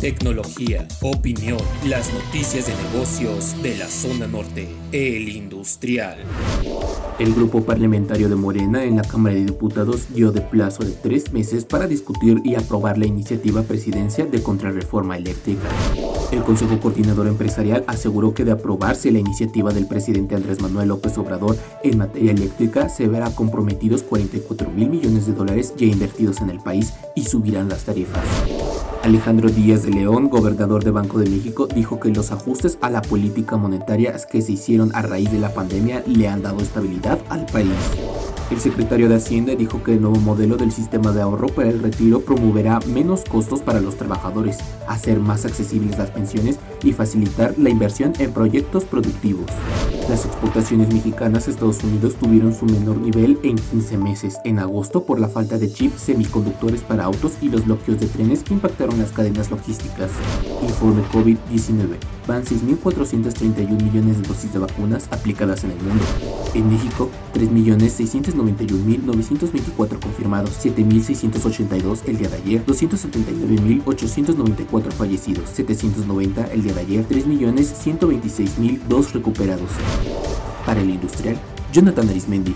tecnología, opinión, las noticias de negocios de la zona norte, el industrial. El grupo parlamentario de Morena en la Cámara de Diputados dio de plazo de tres meses para discutir y aprobar la iniciativa presidencia de contrarreforma eléctrica. El Consejo Coordinador Empresarial aseguró que de aprobarse la iniciativa del presidente Andrés Manuel López Obrador en materia eléctrica, se verá comprometidos 44 mil millones de dólares ya invertidos en el país y subirán las tarifas. Alejandro Díaz de León, gobernador de Banco de México, dijo que los ajustes a la política monetaria que se hicieron a raíz de la pandemia le han dado estabilidad al país. El secretario de Hacienda dijo que el nuevo modelo del sistema de ahorro para el retiro promoverá menos costos para los trabajadores, hacer más accesibles las pensiones y facilitar la inversión en proyectos productivos. Las exportaciones mexicanas a Estados Unidos tuvieron su menor nivel en 15 meses, en agosto por la falta de chips semiconductores para autos y los bloqueos de trenes que impactaron las cadenas logísticas. Informe COVID-19. Van 6.431 millones de dosis de vacunas aplicadas en el mundo. En México, 3.691.924 confirmados, 7.682 el día de ayer, 279.894 fallecidos, 790 el día de ayer, 3.126.002 recuperados. Para el industrial, Jonathan Arismendi,